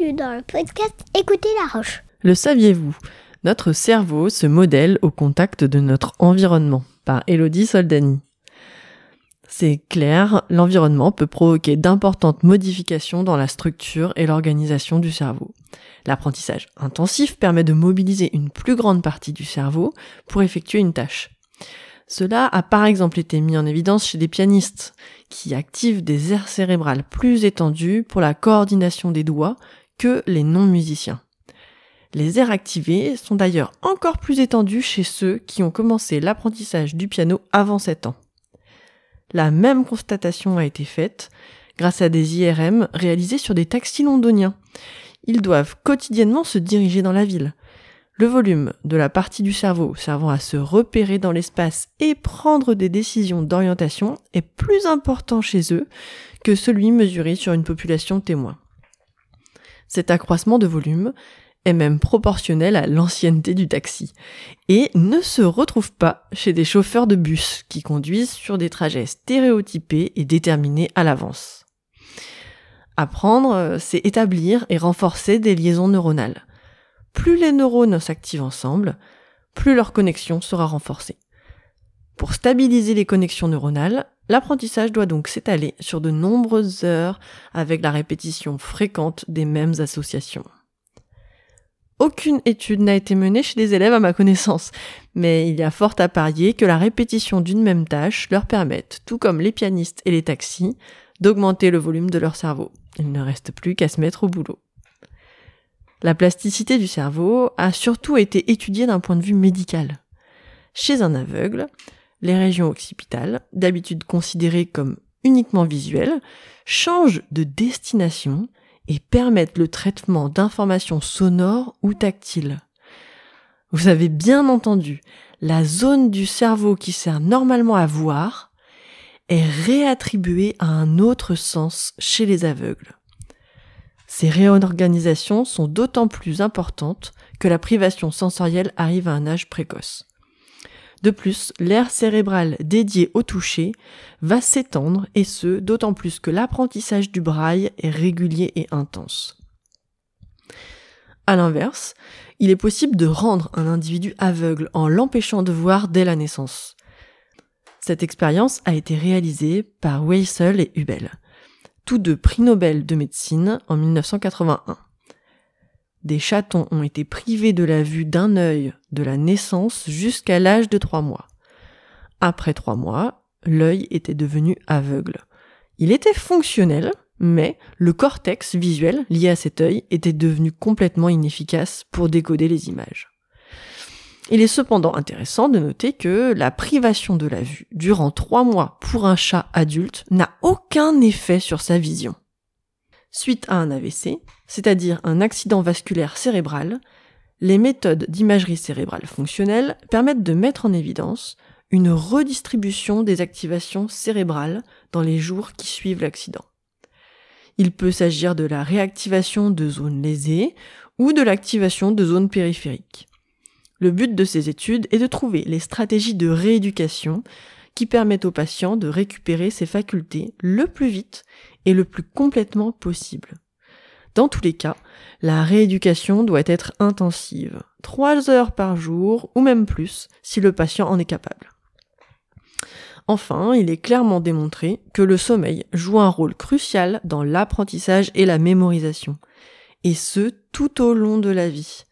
dans le podcast Écoutez la roche. Le saviez-vous? Notre cerveau se modèle au contact de notre environnement par Elodie Soldani. C'est clair, l'environnement peut provoquer d'importantes modifications dans la structure et l'organisation du cerveau. L'apprentissage intensif permet de mobiliser une plus grande partie du cerveau pour effectuer une tâche. Cela a par exemple été mis en évidence chez des pianistes, qui activent des aires cérébrales plus étendues pour la coordination des doigts que les non-musiciens. Les aires activées sont d'ailleurs encore plus étendues chez ceux qui ont commencé l'apprentissage du piano avant 7 ans. La même constatation a été faite grâce à des IRM réalisés sur des taxis londoniens. Ils doivent quotidiennement se diriger dans la ville. Le volume de la partie du cerveau servant à se repérer dans l'espace et prendre des décisions d'orientation est plus important chez eux que celui mesuré sur une population témoin. Cet accroissement de volume est même proportionnel à l'ancienneté du taxi et ne se retrouve pas chez des chauffeurs de bus qui conduisent sur des trajets stéréotypés et déterminés à l'avance. Apprendre, c'est établir et renforcer des liaisons neuronales. Plus les neurones s'activent ensemble, plus leur connexion sera renforcée. Pour stabiliser les connexions neuronales, l'apprentissage doit donc s'étaler sur de nombreuses heures avec la répétition fréquente des mêmes associations. Aucune étude n'a été menée chez les élèves à ma connaissance, mais il y a fort à parier que la répétition d'une même tâche leur permette, tout comme les pianistes et les taxis, d'augmenter le volume de leur cerveau. Il ne reste plus qu'à se mettre au boulot. La plasticité du cerveau a surtout été étudiée d'un point de vue médical. Chez un aveugle, les régions occipitales, d'habitude considérées comme uniquement visuelles, changent de destination et permettent le traitement d'informations sonores ou tactiles. Vous avez bien entendu, la zone du cerveau qui sert normalement à voir est réattribuée à un autre sens chez les aveugles. Ces réorganisations sont d'autant plus importantes que la privation sensorielle arrive à un âge précoce. De plus, l'aire cérébrale dédiée au toucher va s'étendre et ce, d'autant plus que l'apprentissage du braille est régulier et intense. À l'inverse, il est possible de rendre un individu aveugle en l'empêchant de voir dès la naissance. Cette expérience a été réalisée par Weissel et Hubel, tous deux prix Nobel de médecine en 1981. Des chatons ont été privés de la vue d'un œil de la naissance jusqu'à l'âge de trois mois. Après trois mois, l'œil était devenu aveugle. Il était fonctionnel, mais le cortex visuel lié à cet œil était devenu complètement inefficace pour décoder les images. Il est cependant intéressant de noter que la privation de la vue durant trois mois pour un chat adulte n'a aucun effet sur sa vision. Suite à un AVC, c'est-à-dire un accident vasculaire cérébral, les méthodes d'imagerie cérébrale fonctionnelle permettent de mettre en évidence une redistribution des activations cérébrales dans les jours qui suivent l'accident. Il peut s'agir de la réactivation de zones lésées ou de l'activation de zones périphériques. Le but de ces études est de trouver les stratégies de rééducation qui permettent aux patients de récupérer ses facultés le plus vite et le plus complètement possible. Dans tous les cas, la rééducation doit être intensive, trois heures par jour ou même plus si le patient en est capable. Enfin, il est clairement démontré que le sommeil joue un rôle crucial dans l'apprentissage et la mémorisation, et ce tout au long de la vie.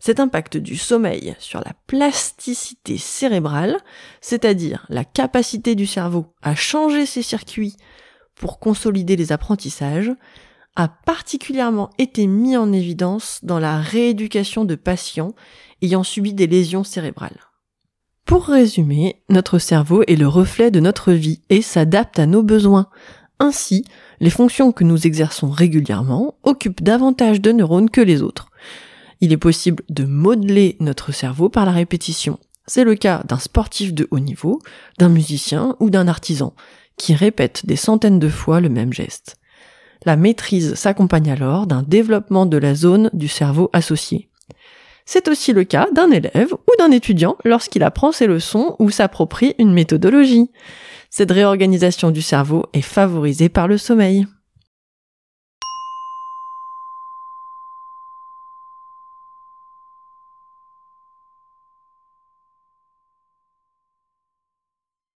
Cet impact du sommeil sur la plasticité cérébrale, c'est-à-dire la capacité du cerveau à changer ses circuits pour consolider les apprentissages, a particulièrement été mis en évidence dans la rééducation de patients ayant subi des lésions cérébrales. Pour résumer, notre cerveau est le reflet de notre vie et s'adapte à nos besoins. Ainsi, les fonctions que nous exerçons régulièrement occupent davantage de neurones que les autres. Il est possible de modeler notre cerveau par la répétition. C'est le cas d'un sportif de haut niveau, d'un musicien ou d'un artisan, qui répète des centaines de fois le même geste. La maîtrise s'accompagne alors d'un développement de la zone du cerveau associé. C'est aussi le cas d'un élève ou d'un étudiant lorsqu'il apprend ses leçons ou s'approprie une méthodologie. Cette réorganisation du cerveau est favorisée par le sommeil.